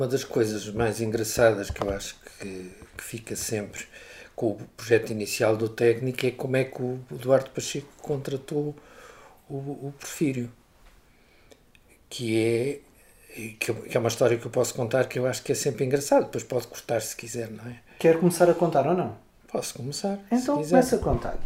uma das coisas mais engraçadas que eu acho que, que fica sempre com o projeto inicial do técnico é como é que o Eduardo Pacheco contratou o, o Porfírio, que é que é uma história que eu posso contar que eu acho que é sempre engraçado. Depois pode cortar se quiser, não é? Quer começar a contar ou não? Posso começar. Então começa a contar.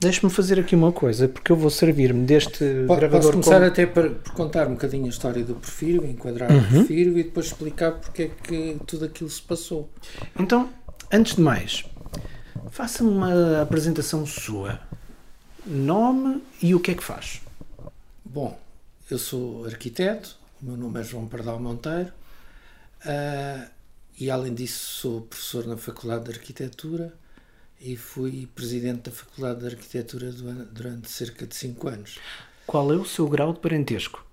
Deixe-me fazer aqui uma coisa, porque eu vou servir-me deste Pode, gravador. Posso começar até por, por, contar um bocadinho a história do Porfírio, enquadrar uhum. o Porfírio e depois explicar porque é que tudo aquilo se passou. Então, antes de mais, faça-me uma apresentação sua. Nome e o que é que faz? Bom, eu sou arquiteto, o meu nome é João Pardal Monteiro uh, e, além disso, sou professor na Faculdade de Arquitetura e fui presidente da Faculdade de Arquitetura durante cerca de 5 anos. Qual é o seu grau de parentesco?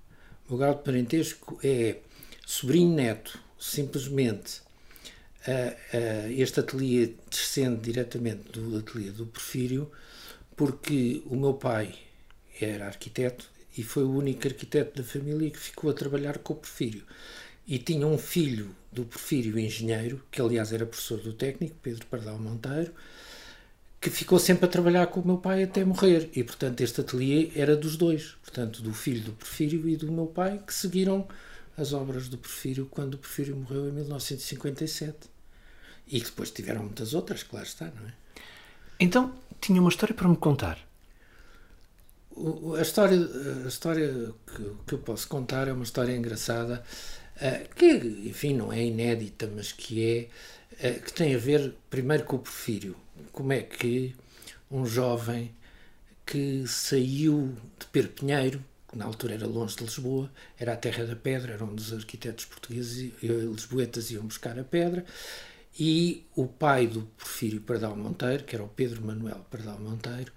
O grau de parentesco é sobrinho neto, simplesmente. Uh, uh, este ateliê descende diretamente do ateliê do Porfírio, porque o meu pai era arquiteto e foi o único arquiteto da família que ficou a trabalhar com o Porfírio. E tinha um filho do Porfírio, engenheiro, que aliás era professor do técnico, Pedro Pardal Monteiro, que ficou sempre a trabalhar com o meu pai até morrer. E, portanto, este ateliê era dos dois, portanto, do filho do Porfírio e do meu pai, que seguiram as obras do Porfírio quando o Porfírio morreu em 1957. E que depois tiveram muitas outras, claro está, não é? Então, tinha uma história para me contar. A história, a história que, que eu posso contar é uma história engraçada, uh, que, enfim, não é inédita, mas que é, uh, que tem a ver primeiro com o Porfírio como é que um jovem que saiu de Perpinheiro, que na altura era longe de Lisboa, era a terra da pedra, era onde os arquitetos portugueses e lisboetas iam buscar a pedra, e o pai do Porfírio Pardal Monteiro, que era o Pedro Manuel Pardal Monteiro,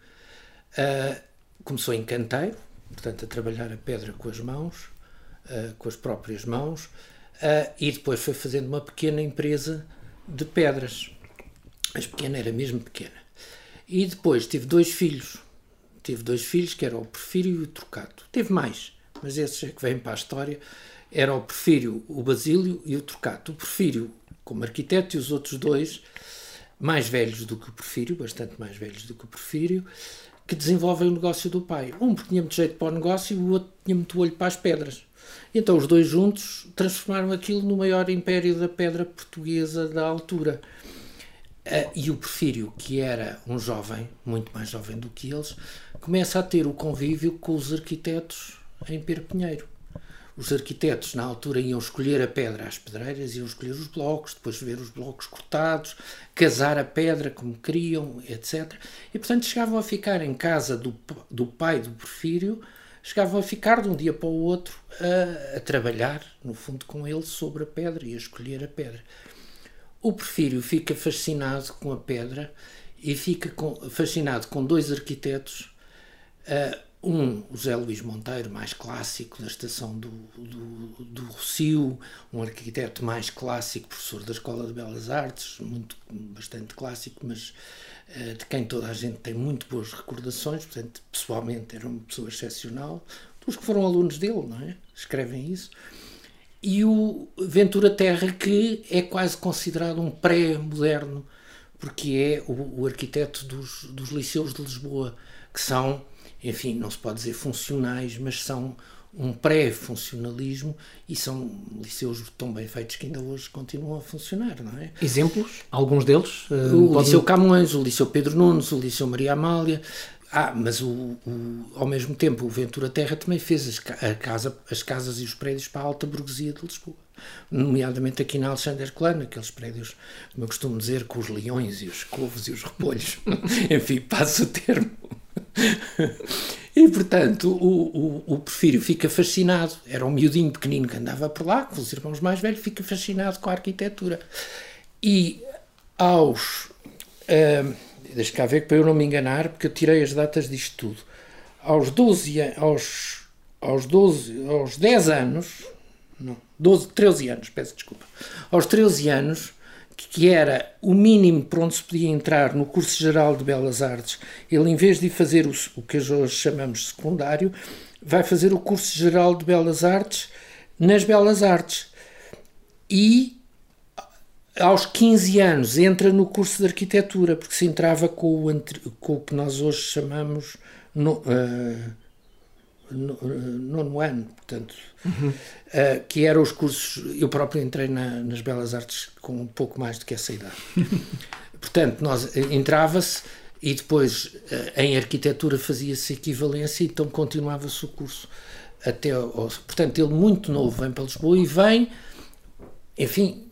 uh, começou em canteiro, portanto a trabalhar a pedra com as mãos, uh, com as próprias mãos, uh, e depois foi fazendo uma pequena empresa de pedras mas pequena era mesmo pequena. E depois tive dois filhos. Tive dois filhos, que eram o Porfírio e o Trocato. Teve mais, mas esses é que vêm para a história. Era o Porfírio, o Basílio e o Trocato. O Porfírio como arquiteto e os outros dois, mais velhos do que o Porfírio, bastante mais velhos do que o Porfírio, que desenvolvem o negócio do pai. Um porque tinha muito jeito para o negócio e o outro tinha muito olho para as pedras. Então os dois juntos transformaram aquilo no maior império da pedra portuguesa da altura. E o Porfírio, que era um jovem, muito mais jovem do que eles, começa a ter o convívio com os arquitetos em Perpinheiro. Os arquitetos, na altura, iam escolher a pedra às pedreiras, iam escolher os blocos, depois ver os blocos cortados, casar a pedra como queriam, etc. E, portanto, chegavam a ficar em casa do, do pai do Porfírio, chegavam a ficar de um dia para o outro a, a trabalhar, no fundo, com ele sobre a pedra e a escolher a pedra. O Porfírio fica fascinado com a pedra e fica com, fascinado com dois arquitetos. Uh, um, o José Luís Monteiro, mais clássico da estação do, do, do Rocio, um arquiteto mais clássico, professor da Escola de Belas Artes, muito, bastante clássico, mas uh, de quem toda a gente tem muito boas recordações, portanto, pessoalmente era uma pessoa excepcional. Dos que foram alunos dele, não é? Escrevem isso e o Ventura Terra, que é quase considerado um pré-moderno, porque é o, o arquiteto dos, dos liceus de Lisboa, que são, enfim, não se pode dizer funcionais, mas são um pré-funcionalismo e são liceus tão bem feitos que ainda hoje continuam a funcionar, não é? Exemplos? Alguns deles? Uh, o pode... Liceu Camões, o Liceu Pedro Nunes, o Liceu Maria Amália, ah, mas o, o, ao mesmo tempo o Ventura Terra também fez as, a casa, as casas e os prédios para a alta burguesia de Lisboa. Nomeadamente aqui na Alexandre Herculano, aqueles prédios, como eu costumo dizer, com os leões e os couves e os repolhos. Enfim, passo o termo. e portanto o, o, o Porfírio fica fascinado. Era um miudinho pequenino que andava por lá, com os irmãos mais velhos, fica fascinado com a arquitetura. E aos. Uh, deixa cá ver para eu não me enganar, porque eu tirei as datas disto tudo. Aos 12, aos, aos 12, aos 10 anos, não, 12, 13 anos, peço desculpa, aos 13 anos, que era o mínimo para onde se podia entrar no curso geral de Belas Artes, ele em vez de fazer o, o que hoje chamamos secundário, vai fazer o curso geral de Belas Artes nas Belas Artes. e aos 15 anos entra no curso de arquitetura, porque se entrava com o, com o que nós hoje chamamos no, uh, no, uh, nono ano, portanto, uhum. uh, que eram os cursos. Eu próprio entrei na, nas Belas Artes com um pouco mais do que essa idade. portanto, nós entrava-se e depois em arquitetura fazia-se equivalência, então continuava-se o curso até. Ao, portanto, ele muito novo vem para Lisboa e vem, enfim,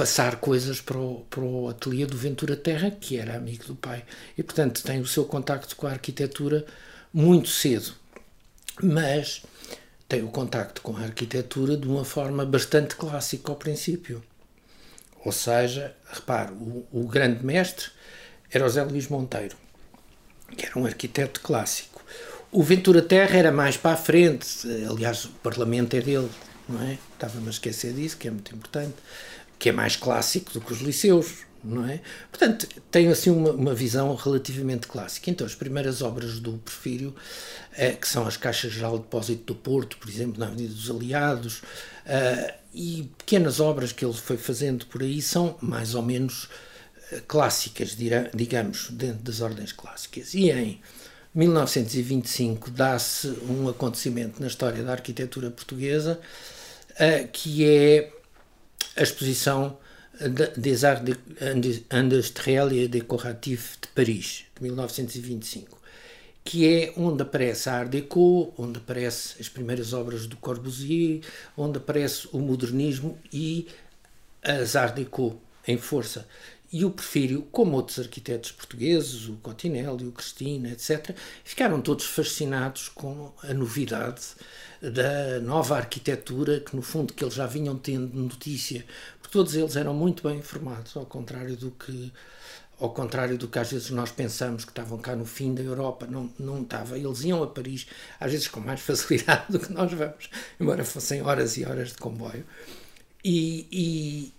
passar coisas para o, para o ateliê do Ventura Terra, que era amigo do pai. E, portanto, tem o seu contacto com a arquitetura muito cedo. Mas tem o contacto com a arquitetura de uma forma bastante clássica ao princípio. Ou seja, repare, o, o grande mestre era o Zé Luís Monteiro, que era um arquiteto clássico. O Ventura Terra era mais para a frente, aliás, o Parlamento é dele, não é? Estava-me a esquecer disso, que é muito importante que é mais clássico do que os liceus, não é? Portanto, tem assim uma, uma visão relativamente clássica. Então, as primeiras obras do Porfírio, eh, que são as Caixas Geral de Depósito do Porto, por exemplo, na Avenida dos Aliados, eh, e pequenas obras que ele foi fazendo por aí, são mais ou menos eh, clássicas, digamos, dentro das ordens clássicas. E em 1925 dá-se um acontecimento na história da arquitetura portuguesa, que é a exposição des Arts Industriels et Décoratifs de Paris, de 1925, que é onde aparece a Art Deco, onde aparecem as primeiras obras do Corbusier, onde aparece o modernismo e as Art Deco em força. E o Porfírio, como outros arquitetos portugueses, o Cotinelli, o Cristina, etc., ficaram todos fascinados com a novidade da nova arquitetura, que no fundo que eles já vinham tendo notícia, porque todos eles eram muito bem informados, ao contrário do que ao contrário do que às vezes nós pensamos que estavam cá no fim da Europa, não, não estava. Eles iam a Paris, às vezes com mais facilidade do que nós vamos, embora fossem horas e horas de comboio. E, e,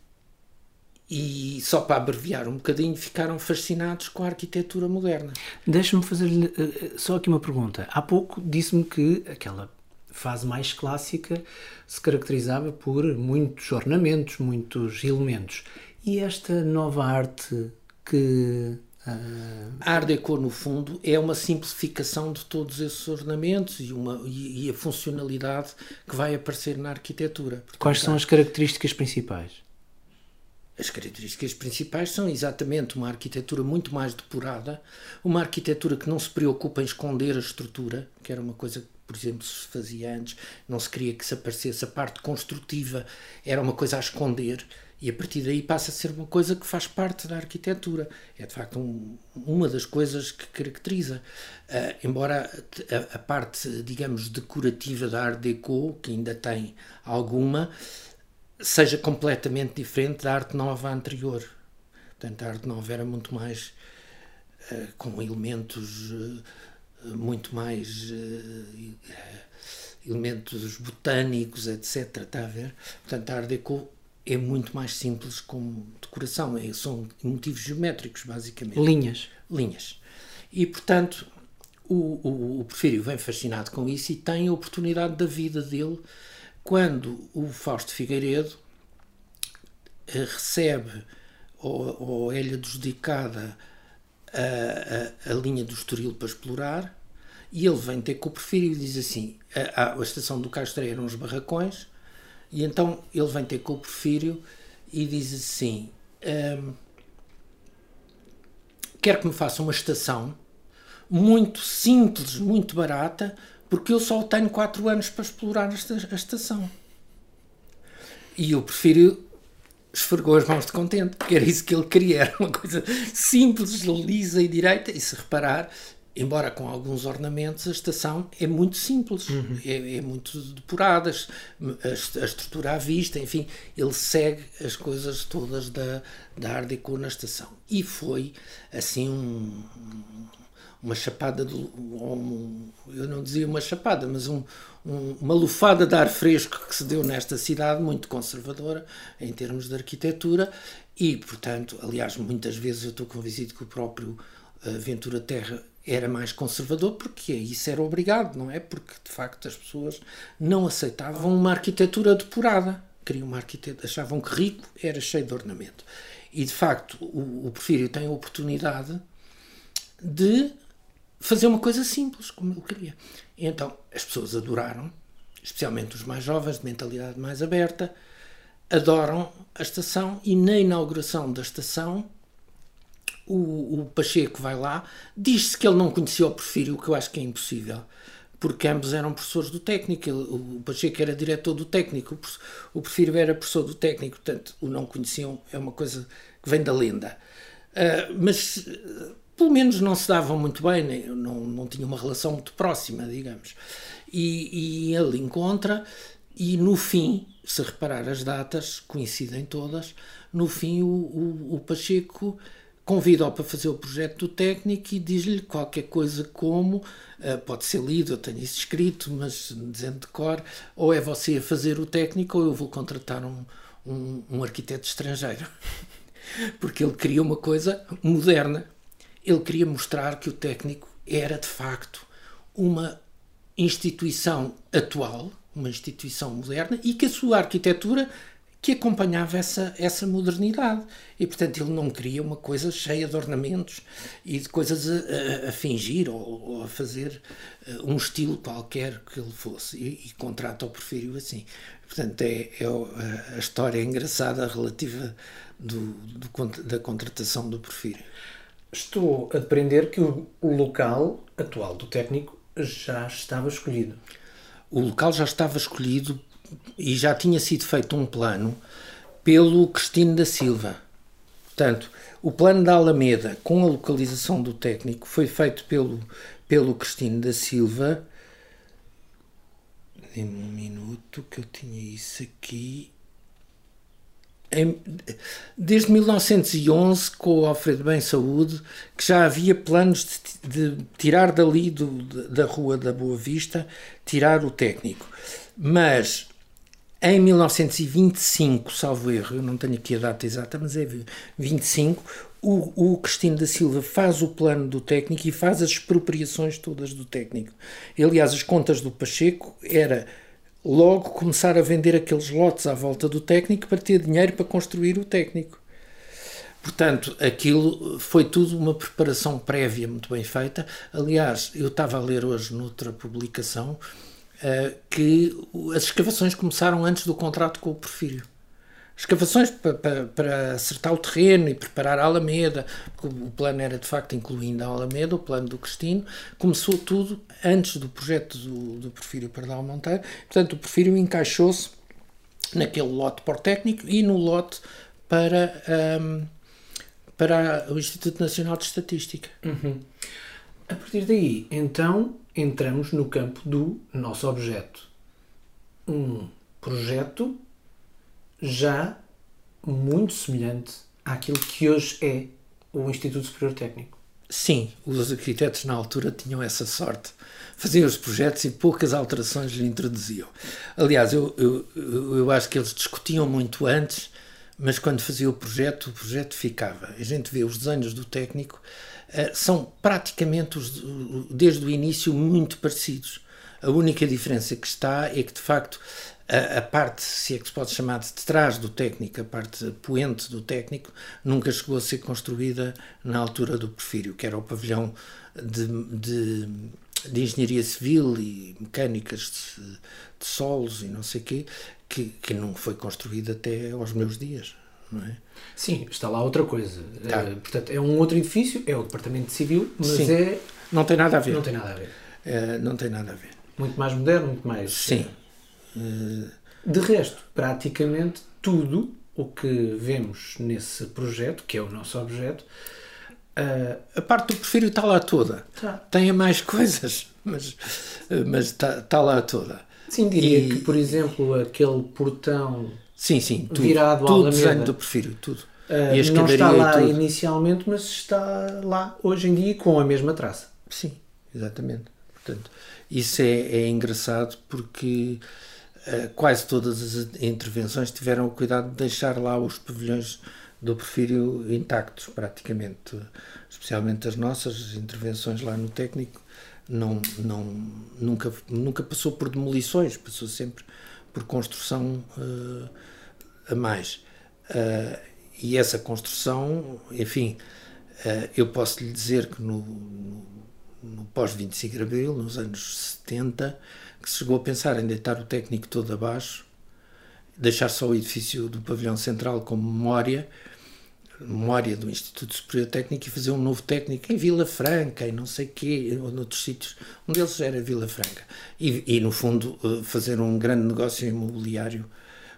e só para abreviar um bocadinho, ficaram fascinados com a arquitetura moderna. Deixa-me fazer-lhe uh, só aqui uma pergunta. Há pouco disse-me que aquela fase mais clássica se caracterizava por muitos ornamentos, muitos elementos. E esta nova arte que. Uh... A Art Deco, no fundo, é uma simplificação de todos esses ornamentos e, uma, e, e a funcionalidade que vai aparecer na arquitetura. Portanto, Quais são as características principais? As características principais são exatamente uma arquitetura muito mais depurada, uma arquitetura que não se preocupa em esconder a estrutura, que era uma coisa por exemplo, se fazia antes, não se queria que se aparecesse a parte construtiva, era uma coisa a esconder, e a partir daí passa a ser uma coisa que faz parte da arquitetura. É de facto um, uma das coisas que caracteriza. Uh, embora a, a, parte, digamos, decorativa da Art Deco, que ainda tem alguma, seja completamente diferente da arte nova anterior. Portanto, a arte nova era muito mais uh, com elementos. Uh, muito mais uh, elementos botânicos, etc. Está a ver? Portanto, a Art Deco é muito mais simples como decoração, é, são motivos geométricos, basicamente. Linhas. Linhas. E, portanto, o, o, o Porfírio vem fascinado com isso e tem a oportunidade da vida dele quando o Fausto Figueiredo eh, recebe ou, ou é-lhe adjudicada a, a, a linha do Estoril para explorar e ele vem ter com o Porfírio e diz assim: a, a, estação do Castro eram os barracões, e então ele vem ter com o Porfírio e diz assim: um, quero que me faça uma estação muito simples, muito barata, porque eu só tenho 4 anos para explorar esta, a estação. E o Porfírio esfregou as mãos de contente, porque era isso que ele queria, era uma coisa simples, lisa e direita, e se reparar, embora com alguns ornamentos, a estação é muito simples, uhum. é, é, muito depurada, a, a, estrutura à vista, enfim, ele segue as coisas todas da, da Art Deco na estação. E foi, assim, um, uma chapada, de, um, eu não dizia uma chapada, mas um, um, uma lufada de ar fresco que se deu nesta cidade, muito conservadora em termos de arquitetura, e, portanto, aliás, muitas vezes eu estou convencido que o próprio uh, Ventura Terra era mais conservador porque isso era obrigado, não é? Porque de facto as pessoas não aceitavam uma arquitetura depurada. queriam uma arquitetura, achavam que rico era cheio de ornamento. E de facto, o, o Porfírio tem a oportunidade de fazer uma coisa simples, como ele queria. E então as pessoas adoraram, especialmente os mais jovens, de mentalidade mais aberta, adoram a estação e na inauguração da estação o, o Pacheco vai lá, diz-se que ele não conhecia o Porfírio, o que eu acho que é impossível, porque ambos eram professores do técnico, ele, o Pacheco era diretor do técnico, o Porfírio era professor do técnico, portanto o não conheciam é uma coisa que vem da lenda. Uh, mas pelo menos não se davam muito bem, nem, não, não tinham uma relação muito próxima, digamos. E, e ele encontra, e no fim, se reparar as datas, coincidem todas, no fim o, o, o Pacheco convida-o para fazer o projeto do técnico e diz-lhe qualquer coisa como, uh, pode ser lido, eu tenho isso escrito, mas dizendo de cor, ou é você a fazer o técnico ou eu vou contratar um, um, um arquiteto estrangeiro. Porque ele queria uma coisa moderna, ele queria mostrar que o técnico era de facto uma instituição atual, uma instituição moderna e que a sua arquitetura que acompanhava essa, essa modernidade. E, portanto, ele não queria uma coisa cheia de ornamentos e de coisas a, a, a fingir ou, ou, a fazer eh, um estilo qualquer que ele fosse. E, e contrata o Porfírio assim. Portanto, é, é a história engraçada relativa do, do, da contratação do Porfírio. Estou a depreender que o local atual do técnico já estava escolhido. O local já estava escolhido e já tinha sido feito um plano pelo Cristino da Silva. Portanto, o plano da Alameda com a localização do técnico foi feito pelo, pelo Cristino da Silva. Dê-me um minuto que eu tinha isso aqui desde 1911, com o Alfredo Bem Saúde, que já havia planos de, de tirar dali do, da Rua da Boa Vista, tirar o técnico. Mas em 1925, salvo erro, eu não tenho aqui a data exata, mas é 25, o, o Cristino da Silva faz o plano do técnico e faz as expropriações todas do técnico. Aliás, as contas do Pacheco era logo começar a vender aqueles lotes à volta do técnico para ter dinheiro para construir o técnico. Portanto, aquilo foi tudo uma preparação prévia muito bem feita. Aliás, eu estava a ler hoje noutra publicação uh, que as escavações começaram antes do contrato com o Porfírio escavações para, acertar o terreno e preparar a Alameda, porque o plano era de facto incluindo a Alameda, o plano do Cristino, começou tudo antes do projeto do, do Porfírio Pardal Monteiro, portanto o Porfírio encaixou-se naquele lote por técnico e no lote para, um, para o Instituto Nacional de Estatística. Uhum. A partir daí, então, entramos no campo do nosso objeto. Um projeto já muito semelhante àquilo que hoje é o Instituto Superior Técnico. Sim, os arquitetos na altura tinham essa sorte. Faziam os projetos e poucas alterações lhe introduziam. Aliás, eu, eu, eu acho que eles discutiam muito antes, mas quando fazia o projeto, o projeto ficava. A gente vê os desenhos do técnico, eh, são praticamente, os, desde o início, muito parecidos. A única diferença que está é que, de facto, a, a, parte, se é que se pode chamar de trás do técnico, a parte poente do técnico, nunca chegou a ser construída na altura do Porfírio, que era o pavilhão de, de, de engenharia civil e mecânicas de, de solos e não sei o quê, que, que não foi construído até aos meus dias. Não é? Sim, está lá outra coisa. Tá. Uh, portanto, é um outro edifício, é o Departamento Civil, mas Sim. é. Não tem nada a ver. Não tem nada a ver. Uh, não tem nada a ver. Muito mais moderno, muito mais. Sim. De resto, praticamente tudo o que vemos nesse projeto, que é o nosso objeto, Uh, a parte do prefiro está lá toda. Tá. Tem mais coisas, mas, mas está, está lá toda. Sim, diria e, que, por exemplo, aquele portão sim, sim, tudo, virado tudo ao desenho do prefiro, tudo. Uh, e não está lá inicialmente, mas está lá hoje em dia com a mesma traça. Sim, exatamente. Portanto, isso é, é engraçado porque eh, quase todas as intervenções tiveram o cuidado de deixar lá os pavilhões do Porfírio intactos, praticamente. Especialmente as nossas intervenções lá no técnico, não, não, nunca, nunca passou por demolições, passou sempre por construção uh, a mais. Uh, e essa construção, enfim, uh, eu posso lhe dizer que no, no, no pós-25 de Abril, nos anos 70, que se chegou a pensar em deitar o técnico todo abaixo, deixar só o edifício do pavilhão central como memória, memória do Instituto Superior Técnico e fazer um novo técnico em Vila Franca e não sei quê, ou noutros sítios. Um deles era Vila Franca. E, e, no fundo, eh, fazer um grande negócio imobiliário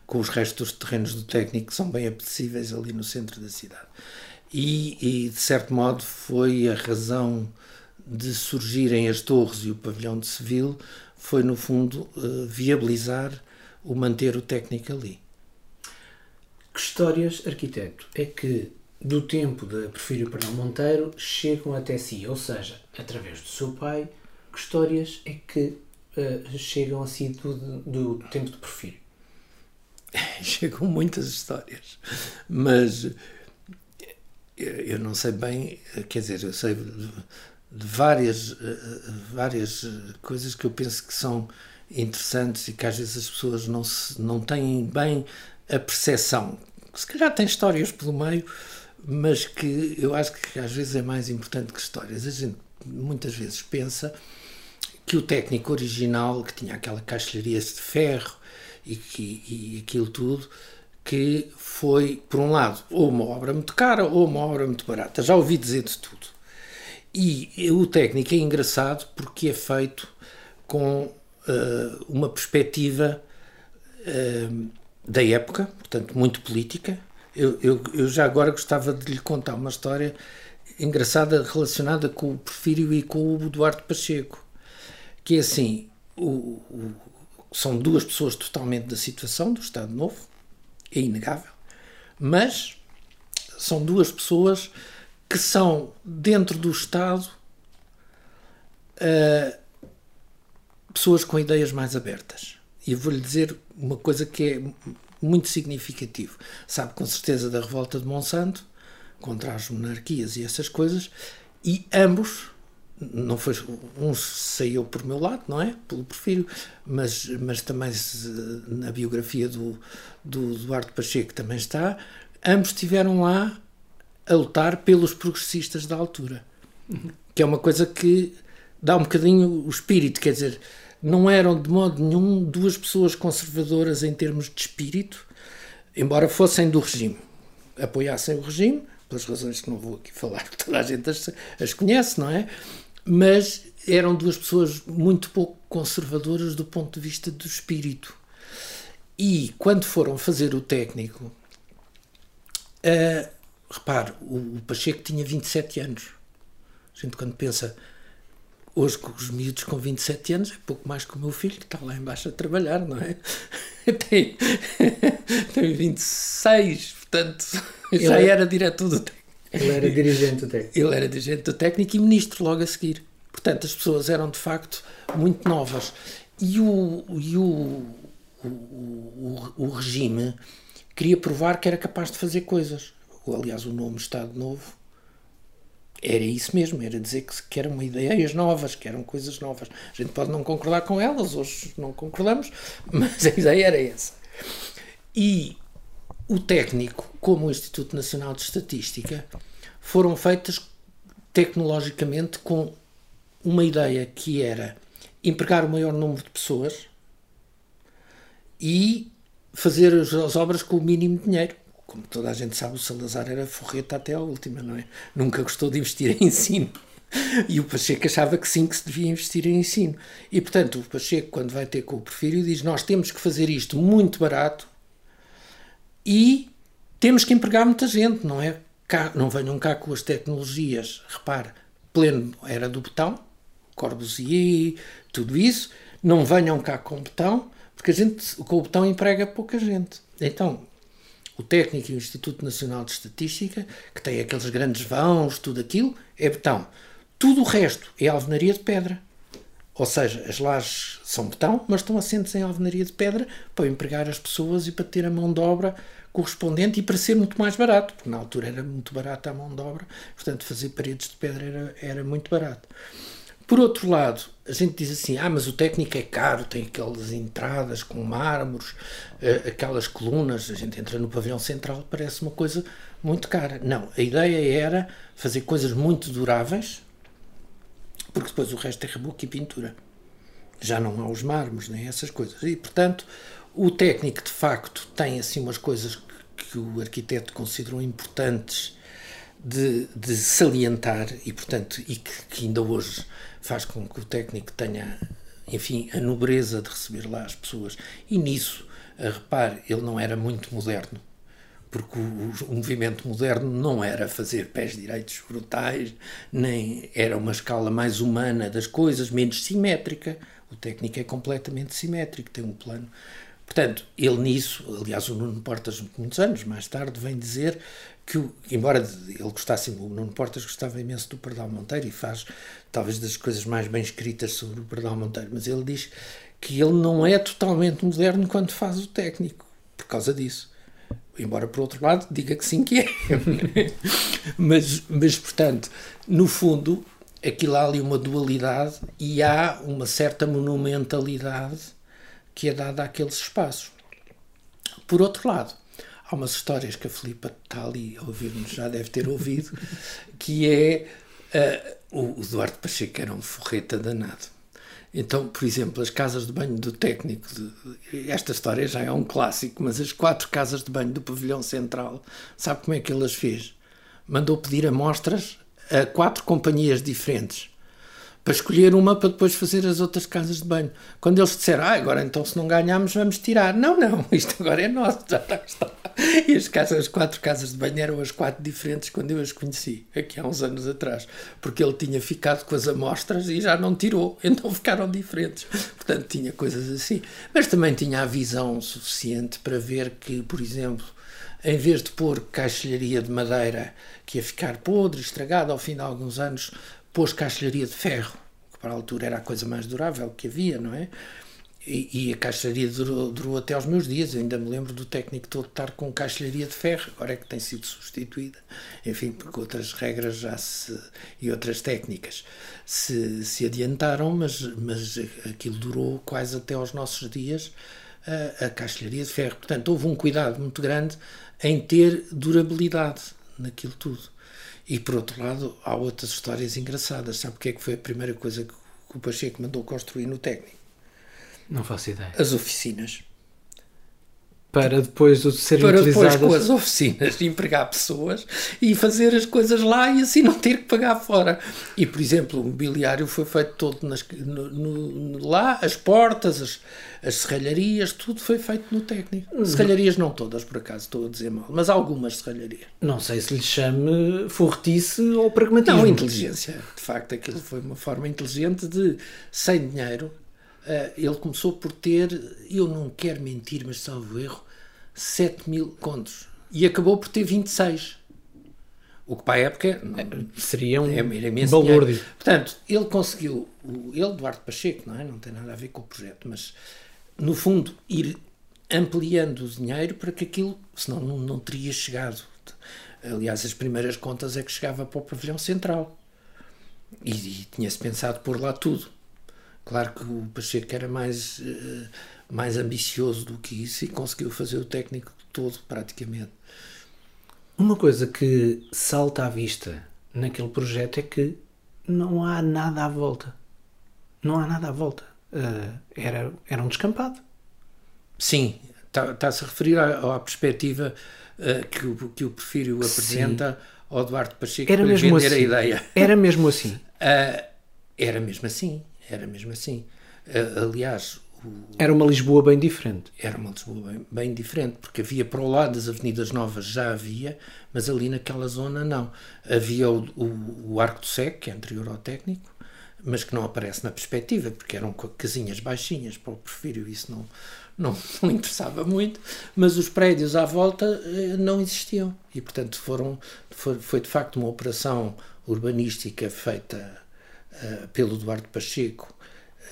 com os restos dos terrenos do técnico que são bem apetecíveis ali no centro da cidade. E, e de certo modo, foi a razão de surgirem as torres e o pavilhão de Seville, foi no fundo eh, viabilizar o manter o técnico ali. Que histórias, arquiteto, é que do tempo de Porfírio Pernão Monteiro chegam até si? Ou seja, através do seu pai, que histórias é que uh, chegam a si do, do tempo de Porfírio? chegam muitas histórias, mas eu não sei bem, quer dizer, eu sei de várias, várias coisas que eu penso que são interessantes e que às vezes as pessoas não, se, não têm bem a percepção. Se calhar tem histórias pelo meio, mas que eu acho que às vezes é mais importante que histórias. A gente muitas vezes pensa que o técnico original, que tinha aquela caixilharia de ferro e, que, e aquilo tudo, que foi, por um lado, ou uma obra muito cara ou uma obra muito barata. Já ouvi dizer de tudo. E o técnico é engraçado porque é feito com uh, uma perspectiva uh, da época, portanto, muito política. Eu, eu, eu, já agora gostava de lhe contar uma história engraçada relacionada com o Porfírio e com o Duarte Pacheco, que é assim, o, o, são duas pessoas totalmente da situação do Estado Novo, é inegável, mas são duas pessoas que são, dentro do Estado, uh, pessoas com ideias mais abertas. E vou-lhe dizer uma coisa que é muito significativo. Sabe com certeza da revolta de Monsanto contra as monarquias e essas coisas, e ambos não foi um saiu por meu lado, não é? Pelo perfil, mas, mas também na biografia do, do Eduardo Pacheco também está. Ambos estiveram lá a lutar pelos progressistas da altura, que é uma coisa que dá um bocadinho o espírito, quer dizer, não eram de modo nenhum duas pessoas conservadoras em termos de espírito, embora fossem do regime, apoiassem o regime, pelas razões que não vou aqui falar, toda a gente as, as conhece, não é? Mas eram duas pessoas muito pouco conservadoras do ponto de vista do espírito. E quando foram fazer o técnico, uh, repare, o, o Pacheco tinha 27 anos. A gente, quando pensa Hoje, com os miúdos com 27 anos, é pouco mais que o meu filho, que está lá embaixo a trabalhar, não é? Tem, tem 26, portanto, ele já era diretor do técnico. Ele era dirigente do técnico. Ele era dirigente do técnico e ministro logo a seguir. Portanto, as pessoas eram de facto muito novas. E o, e o, o, o, o regime queria provar que era capaz de fazer coisas. Aliás, o nome Estado Novo era isso mesmo, era dizer que, que eram ideias novas, que eram coisas novas. A gente pode não concordar com elas, hoje não concordamos, mas a ideia era essa. E o técnico, como o Instituto Nacional de Estatística, foram feitas tecnologicamente com uma ideia que era empregar o maior número de pessoas e fazer as obras com o mínimo dinheiro como toda a gente sabe, o Salazar era forreta até à última, não é? Nunca gostou de investir em ensino. E o Pacheco achava que sim, que se devia investir em ensino. E, portanto, o Pacheco, quando vai ter com o Porfírio, diz: Nós temos que fazer isto muito barato e temos que empregar muita gente, não é? Cá, não venham cá com as tecnologias. Repare, pleno era do botão, Corbusier, tudo isso. Não venham cá com botão, porque a gente com o botão emprega pouca gente. Então, o técnico e o Instituto Nacional de Estatística, que tem aqueles grandes vãos, tudo aquilo, é betão. Tudo o resto é alvenaria de pedra. Ou seja, as lajes são betão, mas estão assentes em alvenaria de pedra para empregar as pessoas e para ter a mão de obra correspondente e para ser muito mais barato, porque na altura era muito barato a mão de obra, portanto fazer paredes de pedra era, era muito barato. Por outro lado, a gente diz assim: ah, mas o técnico é caro, tem aquelas entradas com mármores, uh, aquelas colunas. A gente entra no pavilhão central, parece uma coisa muito cara. Não, a ideia era fazer coisas muito duráveis, porque depois o resto é reboco e pintura. Já não há os mármores, nem essas coisas. E, portanto, o técnico, de facto, tem assim umas coisas que, que o arquiteto considerou importantes de, de salientar e, portanto, e que, que, ainda hoje faz com que o técnico tenha, enfim, a nobreza de receber lá as pessoas. E nisso, a repare, ele não era muito moderno, porque o, o, movimento moderno não era fazer pés direitos brutais, nem era uma escala mais humana das coisas, menos simétrica. O técnico é completamente simétrico, tem um plano Portanto, ele nisso, aliás, o Nuno Portas, muitos anos mais tarde, vem dizer que, embora ele gostasse, o Nuno Portas gostava imenso do Pardal Monteiro e faz talvez das coisas mais bem escritas sobre o Pardal Monteiro, mas ele diz que ele não é totalmente moderno quando faz o técnico, por causa disso. Embora, por outro lado, diga que sim que é. mas, mas, portanto, no fundo, aquilo há ali uma dualidade e há uma certa monumentalidade que é dada àqueles espaços. Por outro lado, há umas histórias que a Filipa está ali a ouvir-nos, já deve ter ouvido, que é uh, o Eduardo Pacheco era um forreta danado. Então, por exemplo, as casas de banho do técnico, de, esta história já é um clássico, mas as quatro casas de banho do pavilhão central, sabe como é que ele as fez? Mandou pedir amostras a quatro companhias diferentes para escolher uma para depois fazer as outras casas de banho. Quando eles disseram, ah, agora então se não ganhamos vamos tirar. Não, não, isto agora é nosso, já está. E as, casas, as quatro casas de banho eram as quatro diferentes quando eu as conheci, aqui há uns anos atrás, porque ele tinha ficado com as amostras e já não tirou, então ficaram diferentes. Portanto, tinha coisas assim. Mas também tinha a visão suficiente para ver que, por exemplo, em vez de pôr caixilharia de madeira que ia ficar podre, estragada ao fim de alguns anos, pôs caixilharia de ferro, que para a altura era a coisa mais durável que havia, não é? E, e a caixilharia durou, durou, até aos meus dias. Eu ainda me lembro do técnico todo estar com caixilharia de ferro, agora é que tem sido substituída, enfim, porque outras regras já se, e outras técnicas se, se adiantaram, mas, mas aquilo durou quase até aos nossos dias a, a caixilharia de ferro. Portanto, houve um cuidado muito grande em ter durabilidade naquilo tudo. E por outro lado, há outras histórias engraçadas. Sabe o que é que foi a primeira coisa que o Pacheco mandou construir no técnico? Não faço ideia. As oficinas. Para depois serem para utilizadas. Para depois com as oficinas empregar pessoas e fazer as coisas lá e assim não ter que pagar fora. E, por exemplo, o mobiliário foi feito todo nas, no, no, lá, as portas, as, as serralharias, tudo foi feito no técnico. Uhum. Serralharias não todas, por acaso, estou a dizer mal, mas algumas serralharias. Não sei se lhe chame forretice ou pragmatismo. Não, inteligência. De facto, aquilo foi uma forma inteligente de, sem dinheiro, ele começou por ter, eu não quero mentir, mas salvo erro, 7 mil contos. E acabou por ter 26. O que para a época seria um é, balúrdio. Portanto, ele conseguiu, ele, Duarte Pacheco, não é? Não tem nada a ver com o projeto, mas no fundo, ir ampliando o dinheiro para que aquilo, senão não, não teria chegado. Aliás, as primeiras contas é que chegava para o pavilhão central. E, e tinha-se pensado por lá tudo. Claro que o Pacheco era mais, uh, mais ambicioso do que isso e conseguiu fazer o técnico todo, praticamente. Uma coisa que salta à vista naquele projeto é que não há nada à volta. Não há nada à volta uh, era, era um descampado. Sim, está-se tá a referir à, à perspectiva uh, que, o, que o Porfírio apresenta Sim. ao Duarte Pacheco era para mesmo vender assim. a ideia. Era mesmo assim. Uh, era mesmo assim, era mesmo assim. aliás, era uma Lisboa bem diferente. Era uma Lisboa bem, bem, diferente, porque havia para o lado das Avenidas Novas já havia, mas ali naquela zona não. Havia o, o, o Arco do Sec, que é anterior ao técnico, mas que não aparece na perspectiva, porque eram casinhas baixinhas para o Porfírio, isso não, não, não interessava muito, mas os prédios à volta eh, não existiam e, portanto, foram, foi, foi de facto uma operação urbanística feita uh, pelo Eduardo Pacheco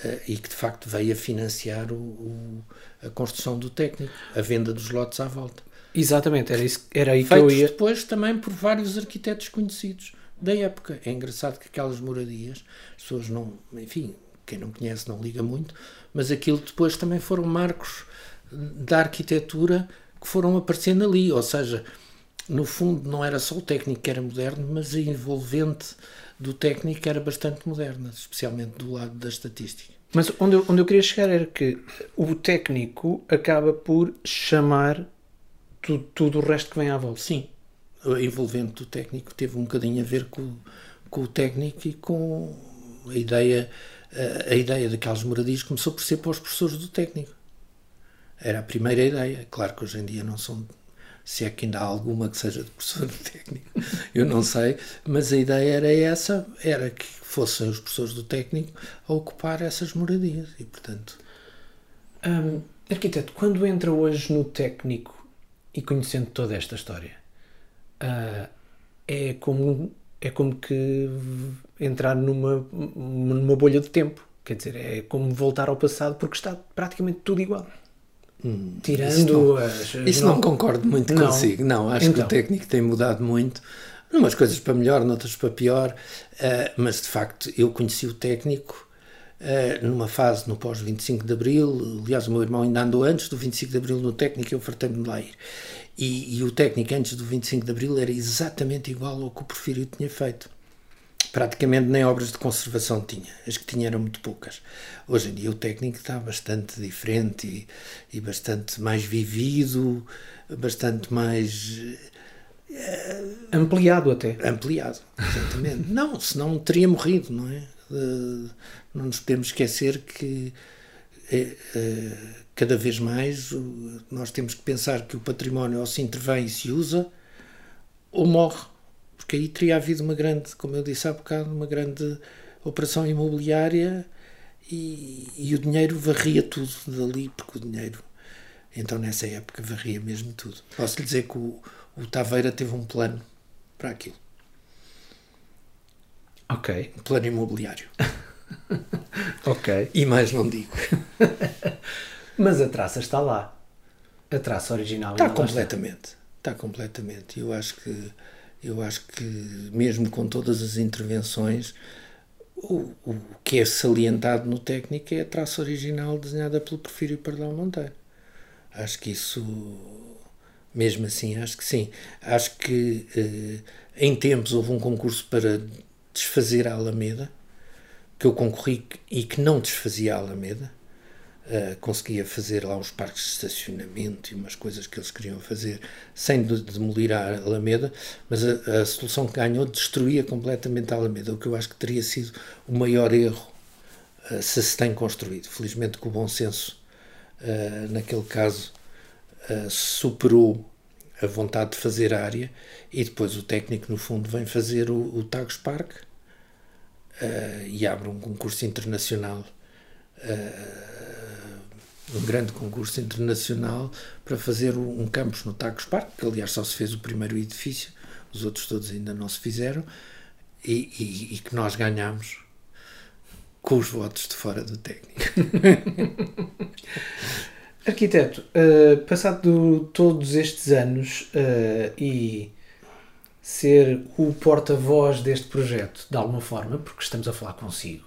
uh, e que de facto veio a financiar o, o, a construção do técnico, a venda dos lotes à volta. Exatamente, era, isso, era aí Feitos que eu ia. depois também por vários arquitetos conhecidos da época. É engraçado que aquelas moradias, as pessoas não, enfim, quem não conhece não liga muito, mas aquilo depois também foram marcos da arquitetura que foram aparecendo ali, ou seja, no fundo não era só o técnico que era moderno, mas a envolvente do técnico era bastante moderna, especialmente do lado da estatística. Mas onde eu, onde eu queria chegar era que o técnico acaba por chamar tudo, tudo o resto que vem à volta. Sim, a envolvente do técnico teve um bocadinho a ver com, com o técnico e com a ideia, a, a ideia daquelas moradias começou por ser para os professores do técnico. Era a primeira ideia. Claro que hoje em dia não são se é que ainda há alguma que seja de professor de técnico, eu não sei, mas a ideia era essa, era que fossem os professores do técnico a ocupar essas moradias e, portanto... Arquiteto, quando entra hoje no técnico e conhecendo toda esta história, uh, é, como, é como que entrar numa, numa bolha de tempo, quer dizer, é como voltar ao passado porque está praticamente tudo igual. Hum, Tirando isso não, as, Isso não, não, concordo muito não. consigo. Não, acho então. que o então. técnico tem mudado muito. Umas coisas para melhor, noutras para pior. Uh, mas de facto, eu conheci o técnico uh, numa fase no pós-25 de Abril. Aliás, o meu irmão ainda andou antes do 25 de Abril no técnico e eu fartei-me de lá ir. E, e, o técnico antes do 25 de Abril era exatamente igual ao que o Porfírio tinha feito praticamente nem obras de conservação tinha. As que tinha eram muito poucas. Hoje em dia o técnico está bastante diferente e, e bastante mais vivido, bastante mais. Uh, ampliado até. Ampliado, exatamente. não, senão teria morrido, não é? Uh, não nos podemos esquecer que uh, cada vez mais nós temos que pensar que o património ou se intervém e se usa ou morre porque aí teria havido uma grande, como eu disse há bocado, uma grande operação imobiliária e, e o dinheiro varria tudo dali, porque o dinheiro, então nessa época, varria mesmo tudo. Posso lhe dizer que o, o Taveira teve um plano para aquilo. Ok. Um plano imobiliário. ok. E mais não digo. Mas a traça está lá. A traça original. Está completamente. Está. está completamente. Eu acho que eu acho que, mesmo com todas as intervenções, o, o que é salientado no técnico é a traça original desenhada pelo Porfírio Pardal Monteiro. Acho que isso, mesmo assim, acho que sim. Acho que eh, em tempos houve um concurso para desfazer a Alameda, que eu concorri e que não desfazia a Alameda Uh, conseguia fazer lá os parques de estacionamento e umas coisas que eles queriam fazer sem de demolir a Alameda, mas a, a, solução que ganhou destruía completamente a Alameda, o que eu acho que teria sido o maior erro uh, se se tem construído. Felizmente que o bom senso, uh, naquele caso, superou a vontade de fazer a área e depois o técnico, no fundo, vem fazer o, o Tagus Park e abre um concurso internacional um grande concurso internacional para fazer um campus no Tacos Park, que aliás só se fez o primeiro edifício, os outros todos ainda não se fizeram, e, e, e que nós ganhámos com os votos de fora do técnico. Arquiteto, uh, passado todos estes anos uh, e ser o porta-voz deste projeto, de alguma forma, porque estamos a falar consigo,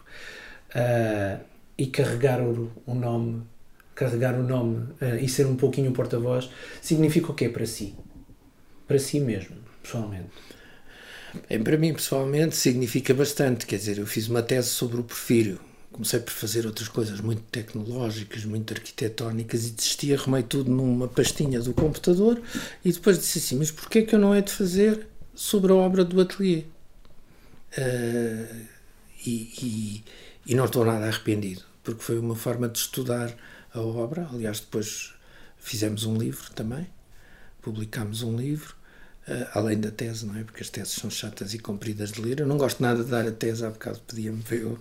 uh, e carregar o, o nome carregar o nome uh, e ser um pouquinho o porta-voz, significa o quê para si? Para si mesmo, pessoalmente? Bem, para mim, pessoalmente, significa bastante. Quer dizer, eu fiz uma tese sobre o Porfírio. Comecei por fazer outras coisas muito tecnológicas, muito arquitetónicas e desisti, arrumei tudo numa pastinha do computador e depois disse assim: Mas porquê que eu não é de fazer sobre a obra do ateliê? Uh, e, e, e não estou nada arrependido, porque foi uma forma de estudar a obra. Aliás, depois fizemos um livro também, publicámos um livro, uh, além da tese, não é? Porque as teses são chatas e compridas de ler. Eu não gosto nada de dar a tese, há bocado pedia-me para eu.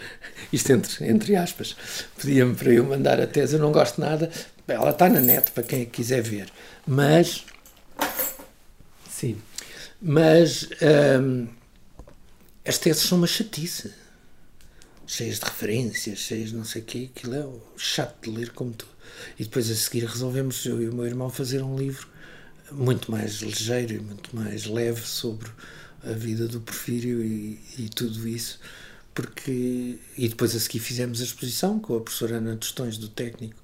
Isto entre, entre aspas, pedia-me para eu mandar a tese, eu não gosto nada. Ela está na net para quem quiser ver. Mas. Sim. Mas. Um, as teses são uma chatice cheias de referências, cheias de não sei o quê, aquilo é chato de ler como tudo. E depois a seguir resolvemos, eu e o meu irmão, fazer um livro muito mais ligeiro e muito mais leve sobre a vida do Porfírio e, e tudo isso, porque e depois a seguir fizemos a exposição com a professora Ana Tostões do técnico.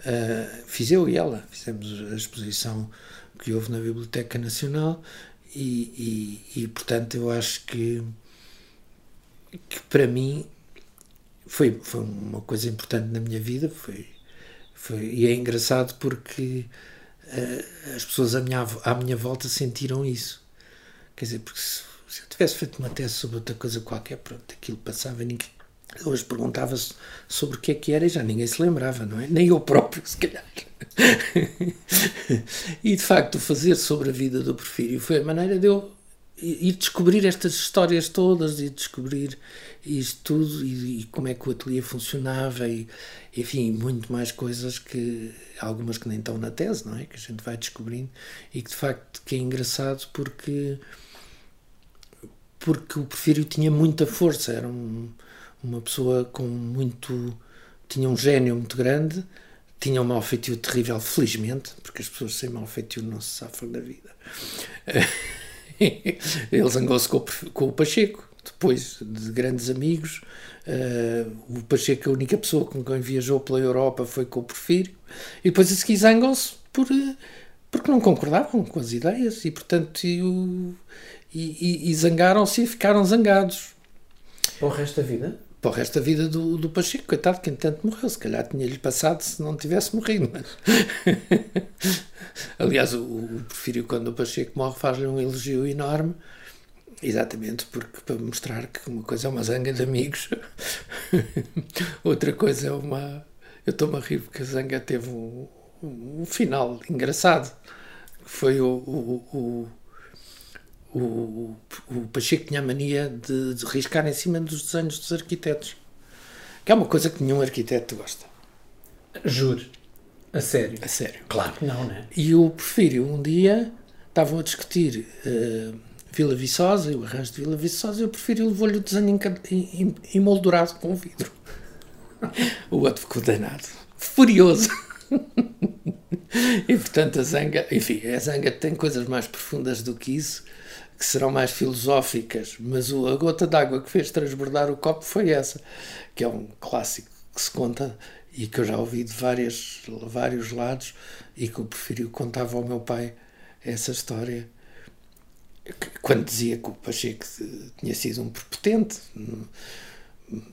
Uh, fiz eu e ela, fizemos a exposição que houve na Biblioteca Nacional e, e, e portanto eu acho que, que para mim foi, foi uma coisa importante na minha vida foi, foi, e é engraçado porque uh, as pessoas à minha, à minha volta sentiram isso quer dizer, porque se, se eu tivesse feito uma tese sobre outra coisa qualquer, pronto, aquilo passava e ninguém Hoje perguntava-se sobre o que é que era e já ninguém se lembrava, não é? Nem eu próprio, se calhar. e de facto, fazer sobre a vida do Porfírio foi a maneira de eu ir descobrir estas histórias todas e descobrir isto tudo e, e, como é que o ateliê funcionava e enfim, muito mais coisas que algumas que nem estão na tese, não é? Que a gente vai descobrindo e que de facto que é engraçado porque porque o Porfírio tinha muita força, era um uma pessoa com muito. tinha um gênio muito grande, tinha um mau feitio terrível, felizmente, porque as pessoas sem mau feitio não se safam da vida. Ele zangou-se com, com, o Pacheco, depois de grandes amigos. Uh, o Pacheco, a única pessoa com quem viajou pela Europa foi com o Porfírio, e depois a seguir zangou-se por, uh, porque não concordavam com as ideias, e portanto e, e, e zangaram-se e ficaram zangados. Para o resto da vida? Para o resto da vida do, do Pacheco, coitado, que entanto morreu. Se calhar tinha-lhe passado se não tivesse morrido. Mas... Aliás, o, o Porfírio, quando o Pacheco morre, faz-lhe um elogio enorme, exatamente porque para mostrar que uma coisa é uma zanga de amigos, outra coisa é uma. Eu estou-me a rir porque a zanga teve um, um final engraçado. Foi o, o, o o, o Pacheco tinha a mania de, de riscar em cima dos desenhos dos arquitetos. Que é uma coisa que nenhum arquiteto gosta. Juro. A sério? A sério. Claro não, né? E o Porfírio, um dia, estavam a discutir uh, Vila Viçosa e o arranjo de Vila Viçosa e o Porfírio levou-lhe o desenho emoldurado com vidro. o outro ficou danado. Furioso. e portanto a Zanga, enfim, a Zanga tem coisas mais profundas do que isso que serão mais filosóficas, mas o, a gota d'água que fez transbordar o copo foi essa, que é um clássico que se conta e que eu já ouvi de várias, vários lados e que eu preferi contava ao meu pai essa história quando dizia que o Pacheco tinha sido um prepotente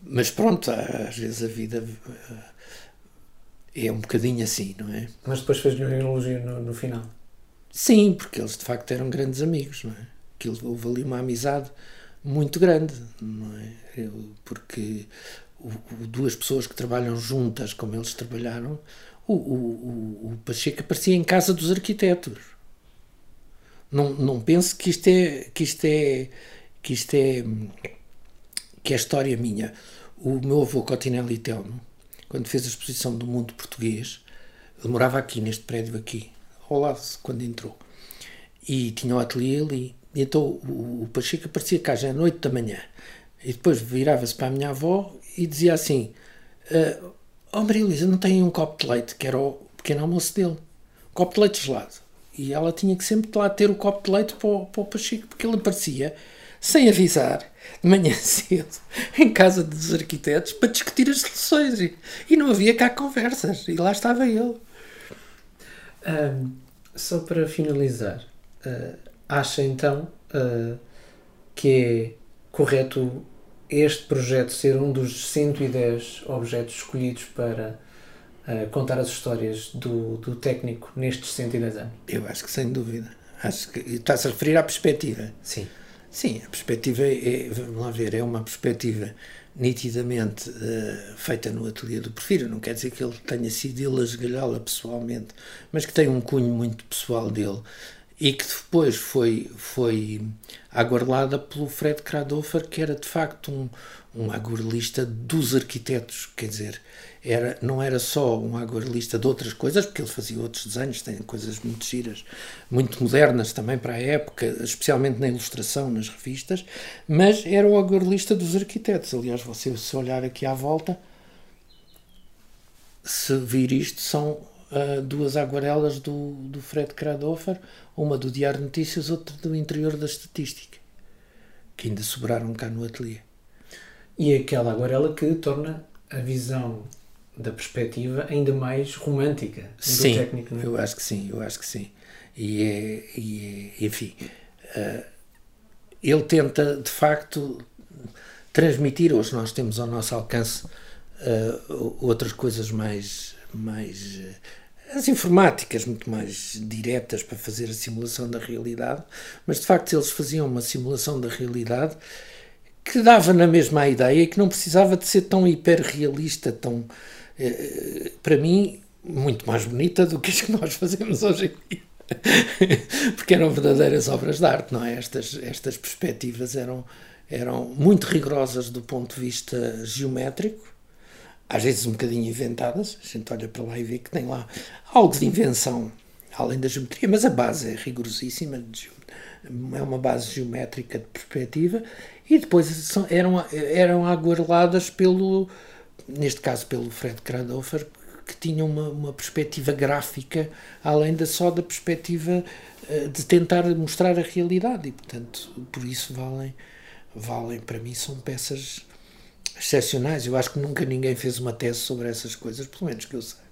mas pronto, às vezes a vida é um bocadinho assim, não é? Mas depois fez-lhe um elogio no, no final. Sim, porque eles de facto eram grandes amigos, não é? Que houve ali uma amizade muito grande, não é? Eu, porque o, o, duas pessoas que trabalham juntas, como eles trabalharam, o, o, Pacheco aparecia em casa dos arquitetos. Não, não que isto é que isto é que isto é que é história minha. O meu avô Cotinelli Telmo, quando fez a exposição do mundo português, ele morava aqui neste prédio aqui, ao lado quando entrou, e tinha o ateliê ali e então o, Pacheco aparecia cá já à noite da manhã. E depois virava-se para a minha avó e dizia assim: uh, Oh Maria Luísa, não tem um copo de leite, que era o pequeno almoço dele. Copo de leite gelado. E ela tinha que sempre lá ter o copo de leite para o, para o Pacheco, porque ele aparecia sem avisar, de manhã cedo, em casa dos arquitetos, para discutir as soluções. E, e não havia cá conversas. E lá estava ele. Um, só para finalizar, uh, acha então uh, que é correto este projeto ser um dos 110 objetos escolhidos para uh, contar as histórias do, do técnico nestes 110 anos? Eu acho que sem dúvida. Acho que está-se a referir à perspectiva. Sim. Sim, a perspectiva é, vamos lá ver, é uma perspectiva nitidamente uh, feita no ateliê do Porfírio. Não quer dizer que ele tenha sido ele a esgalhá-la pessoalmente, mas que tem um cunho muito pessoal dele e que depois foi, foi aguardada pelo Fred Kradofer, que era de facto um, um dos arquitetos, quer dizer, era, não era só um aguarelista de outras coisas, porque ele fazia outros desenhos, tem coisas muito giras, muito modernas também para a época, especialmente na ilustração, nas revistas, mas era o aguarelista dos arquitetos. Aliás, você se olhar aqui à volta, se vir isto, são uh, duas aguarelas do, do Fred Kradofer, uma do Diário de Notícias, outra do interior da estatística. que ainda sobraram cá no ateliê. E aquela aguarela que torna a visão da perspectiva ainda mais romântica sim, técnico, é? eu acho que sim, eu acho que sim. E é, e é enfim, uh, ele tenta de facto transmitir, hoje nós temos ao nosso alcance uh, outras coisas mais, mais as informáticas muito mais diretas para fazer a simulação da realidade, mas de facto eles faziam uma simulação da realidade que dava na mesma ideia e que não precisava de ser tão hiperrealista, tão uh, para mim muito mais bonita do que as que nós fazemos hoje em dia. Porque eram verdadeiras obras de arte, não é? Estas, estas perspectivas eram, eram muito rigorosas do ponto de vista geométrico, às vezes um bocadinho inventadas. A gente olha para lá e vê que tem lá algo de invenção, além da geometria, mas a base é rigorosíssima, é uma base geométrica de perspectiva, e depois são, eram, eram pelo, neste caso pelo Fred Krandofer, que tinha uma, uma perspectiva gráfica, além da só da perspectiva uh, de tentar mostrar a realidade, e portanto, por isso valem, valem para mim, são peças excepcionais. Eu acho que nunca ninguém fez uma tese sobre essas coisas, pelo menos que eu saiba.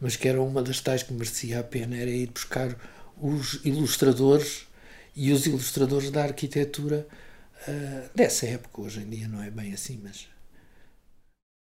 Mas que era uma das tais que merecia a pena, era ir buscar os ilustradores e os ilustradores da arquitetura uh, dessa época. Hoje em dia não é bem assim, mas